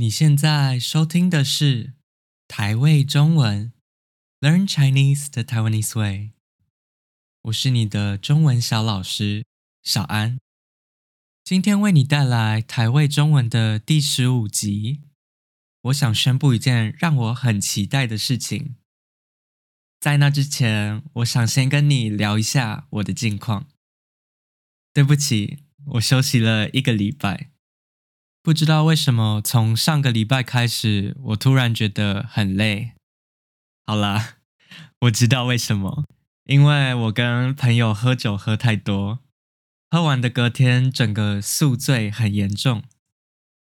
你现在收听的是台味中文，Learn Chinese the Taiwanese way。我是你的中文小老师小安，今天为你带来台味中文的第十五集。我想宣布一件让我很期待的事情。在那之前，我想先跟你聊一下我的近况。对不起，我休息了一个礼拜。不知道为什么，从上个礼拜开始，我突然觉得很累。好啦，我知道为什么，因为我跟朋友喝酒喝太多，喝完的隔天整个宿醉很严重，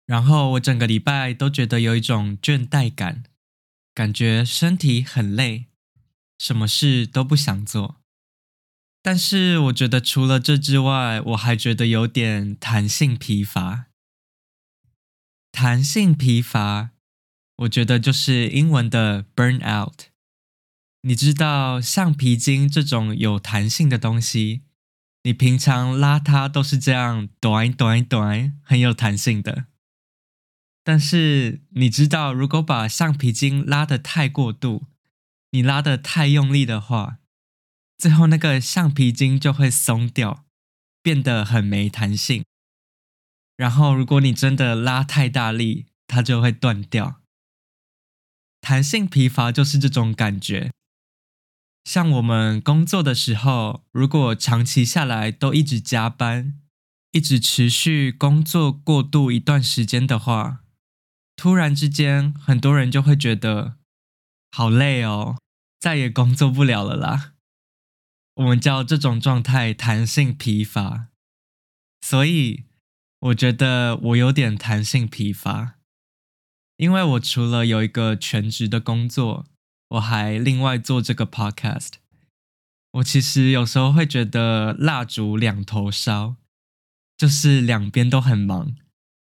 然后我整个礼拜都觉得有一种倦怠感，感觉身体很累，什么事都不想做。但是我觉得除了这之外，我还觉得有点弹性疲乏。弹性疲乏，我觉得就是英文的 burn out。你知道橡皮筋这种有弹性的东西，你平常拉它都是这样短短短，很有弹性的。但是你知道，如果把橡皮筋拉得太过度，你拉得太用力的话，最后那个橡皮筋就会松掉，变得很没弹性。然后，如果你真的拉太大力，它就会断掉。弹性疲乏就是这种感觉。像我们工作的时候，如果长期下来都一直加班，一直持续工作过度一段时间的话，突然之间，很多人就会觉得好累哦，再也工作不了了啦。我们叫这种状态弹性疲乏。所以。我觉得我有点弹性疲乏，因为我除了有一个全职的工作，我还另外做这个 podcast。我其实有时候会觉得蜡烛两头烧，就是两边都很忙，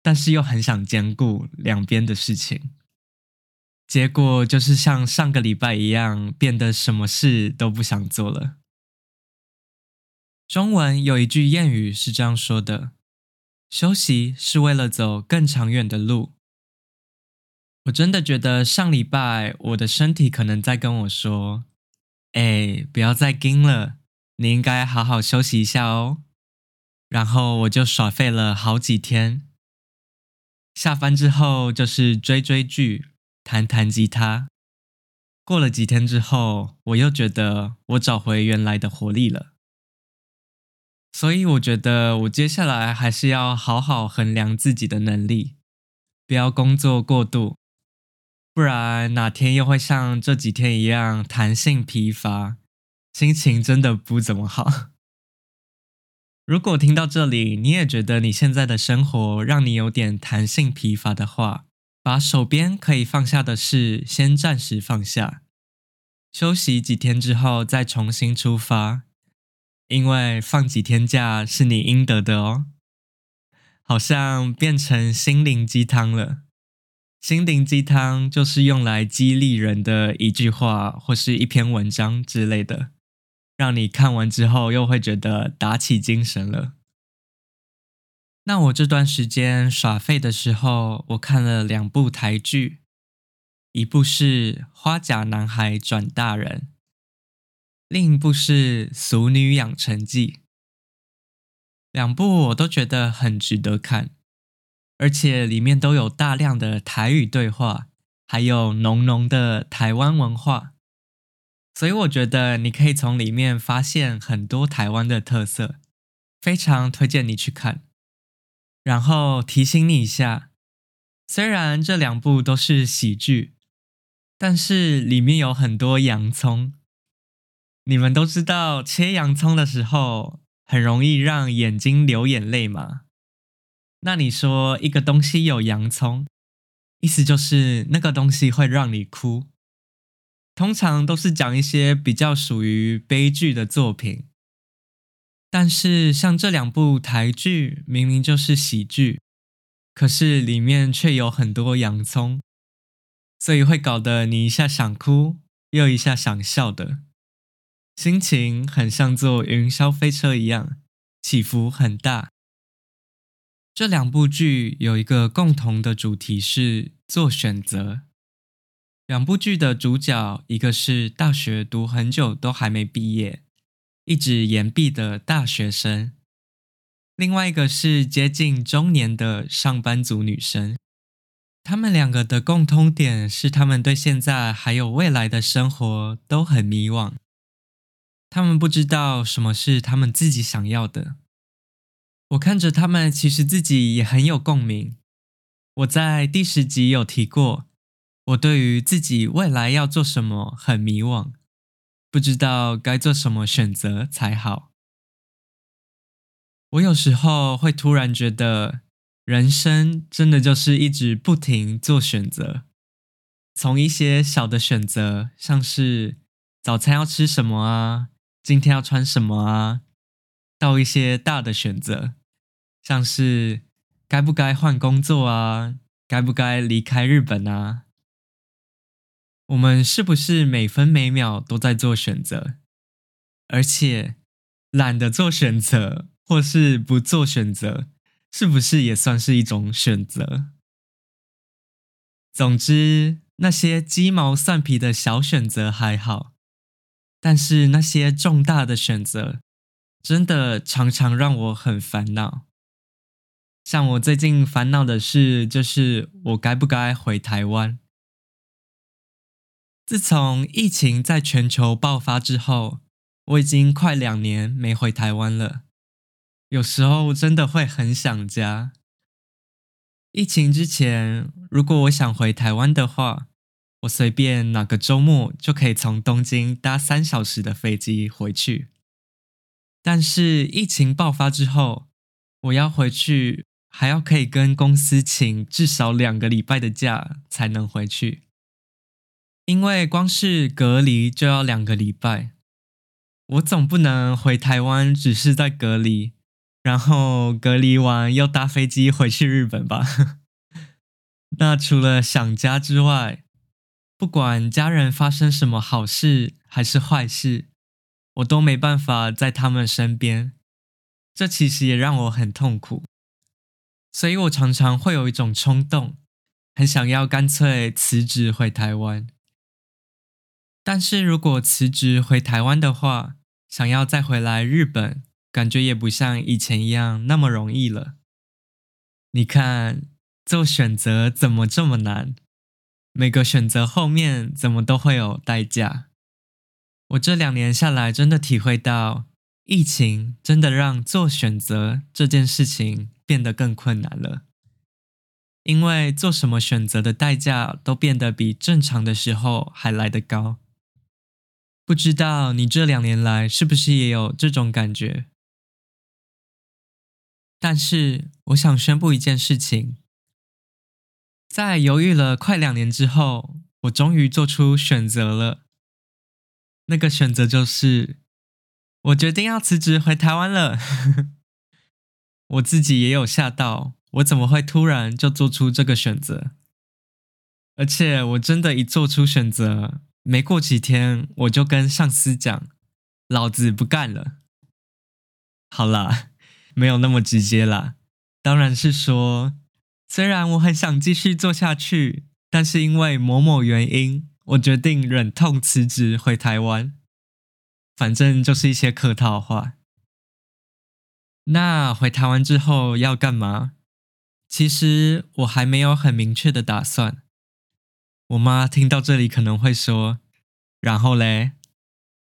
但是又很想兼顾两边的事情。结果就是像上个礼拜一样，变得什么事都不想做了。中文有一句谚语是这样说的。休息是为了走更长远的路。我真的觉得上礼拜我的身体可能在跟我说：“哎，不要再盯了，你应该好好休息一下哦。”然后我就耍废了好几天。下班之后就是追追剧、弹弹吉他。过了几天之后，我又觉得我找回原来的活力了。所以我觉得我接下来还是要好好衡量自己的能力，不要工作过度，不然哪天又会像这几天一样弹性疲乏，心情真的不怎么好。如果听到这里，你也觉得你现在的生活让你有点弹性疲乏的话，把手边可以放下的事先暂时放下，休息几天之后再重新出发。因为放几天假是你应得的哦，好像变成心灵鸡汤了。心灵鸡汤就是用来激励人的一句话或是一篇文章之类的，让你看完之后又会觉得打起精神了。那我这段时间耍废的时候，我看了两部台剧，一部是《花甲男孩转大人》。另一部是《俗女养成记》，两部我都觉得很值得看，而且里面都有大量的台语对话，还有浓浓的台湾文化，所以我觉得你可以从里面发现很多台湾的特色，非常推荐你去看。然后提醒你一下，虽然这两部都是喜剧，但是里面有很多洋葱。你们都知道切洋葱的时候很容易让眼睛流眼泪吗？那你说一个东西有洋葱，意思就是那个东西会让你哭。通常都是讲一些比较属于悲剧的作品，但是像这两部台剧明明就是喜剧，可是里面却有很多洋葱，所以会搞得你一下想哭，又一下想笑的。心情很像坐云霄飞车一样，起伏很大。这两部剧有一个共同的主题是做选择。两部剧的主角，一个是大学读很久都还没毕业，一直延毕的大学生，另外一个是接近中年的上班族女生。他们两个的共通点是，他们对现在还有未来的生活都很迷惘。他们不知道什么是他们自己想要的。我看着他们，其实自己也很有共鸣。我在第十集有提过。我对于自己未来要做什么很迷惘，不知道该做什么选择才好。我有时候会突然觉得，人生真的就是一直不停做选择，从一些小的选择，像是早餐要吃什么啊，今天要穿什么啊，到一些大的选择，像是该不该换工作啊，该不该离开日本啊。我们是不是每分每秒都在做选择？而且懒得做选择，或是不做选择，是不是也算是一种选择？总之，那些鸡毛蒜皮的小选择还好，但是那些重大的选择，真的常常让我很烦恼。像我最近烦恼的事，就是我该不该回台湾？自从疫情在全球爆发之后，我已经快两年没回台湾了。有时候真的会很想家。疫情之前，如果我想回台湾的话，我随便哪个周末就可以从东京搭三小时的飞机回去。但是疫情爆发之后，我要回去，还要可以跟公司请至少两个礼拜的假才能回去。因为光是隔离就要两个礼拜，我总不能回台湾只是在隔离，然后隔离完又搭飞机回去日本吧？那除了想家之外，不管家人发生什么好事还是坏事，我都没办法在他们身边，这其实也让我很痛苦，所以我常常会有一种冲动，很想要干脆辞职回台湾。但是如果辞职回台湾的话，想要再回来日本，感觉也不像以前一样那么容易了。你看，做选择怎么这么难？每个选择后面怎么都会有代价。我这两年下来，真的体会到，疫情真的让做选择这件事情变得更困难了。因为做什么选择的代价都变得比正常的时候还来得高。不知道你这两年来是不是也有这种感觉？但是我想宣布一件事情，在犹豫了快两年之后，我终于做出选择了。那个选择就是，我决定要辞职回台湾了。我自己也有吓到，我怎么会突然就做出这个选择？而且我真的一做出选择。没过几天，我就跟上司讲：“老子不干了。”好啦，没有那么直接啦。当然是说，虽然我很想继续做下去，但是因为某某原因，我决定忍痛辞职回台湾。反正就是一些客套话。那回台湾之后要干嘛？其实我还没有很明确的打算。我妈听到这里可能会说：“然后嘞，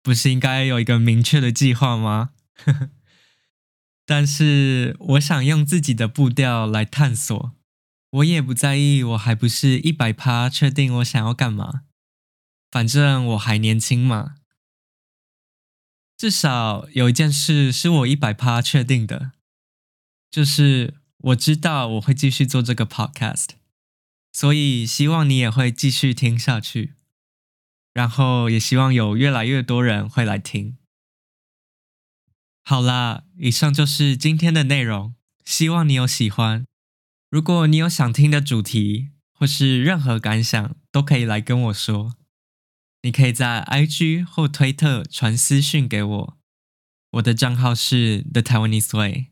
不是应该有一个明确的计划吗？” 但是我想用自己的步调来探索，我也不在意，我还不是一百趴确定我想要干嘛。反正我还年轻嘛，至少有一件事是我一百趴确定的，就是我知道我会继续做这个 podcast。所以，希望你也会继续听下去，然后也希望有越来越多人会来听。好啦，以上就是今天的内容，希望你有喜欢。如果你有想听的主题或是任何感想，都可以来跟我说。你可以在 IG 或推特传私讯给我，我的账号是 The Taiwanese Way。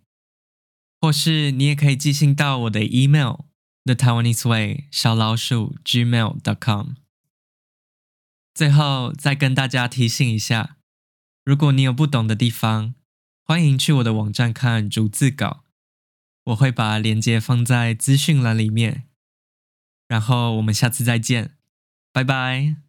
或是你也可以寄信到我的 email the Taiwanese way 小老鼠 gmail.com。最后再跟大家提醒一下，如果你有不懂的地方，欢迎去我的网站看逐字稿，我会把链接放在资讯栏里面。然后我们下次再见，拜拜。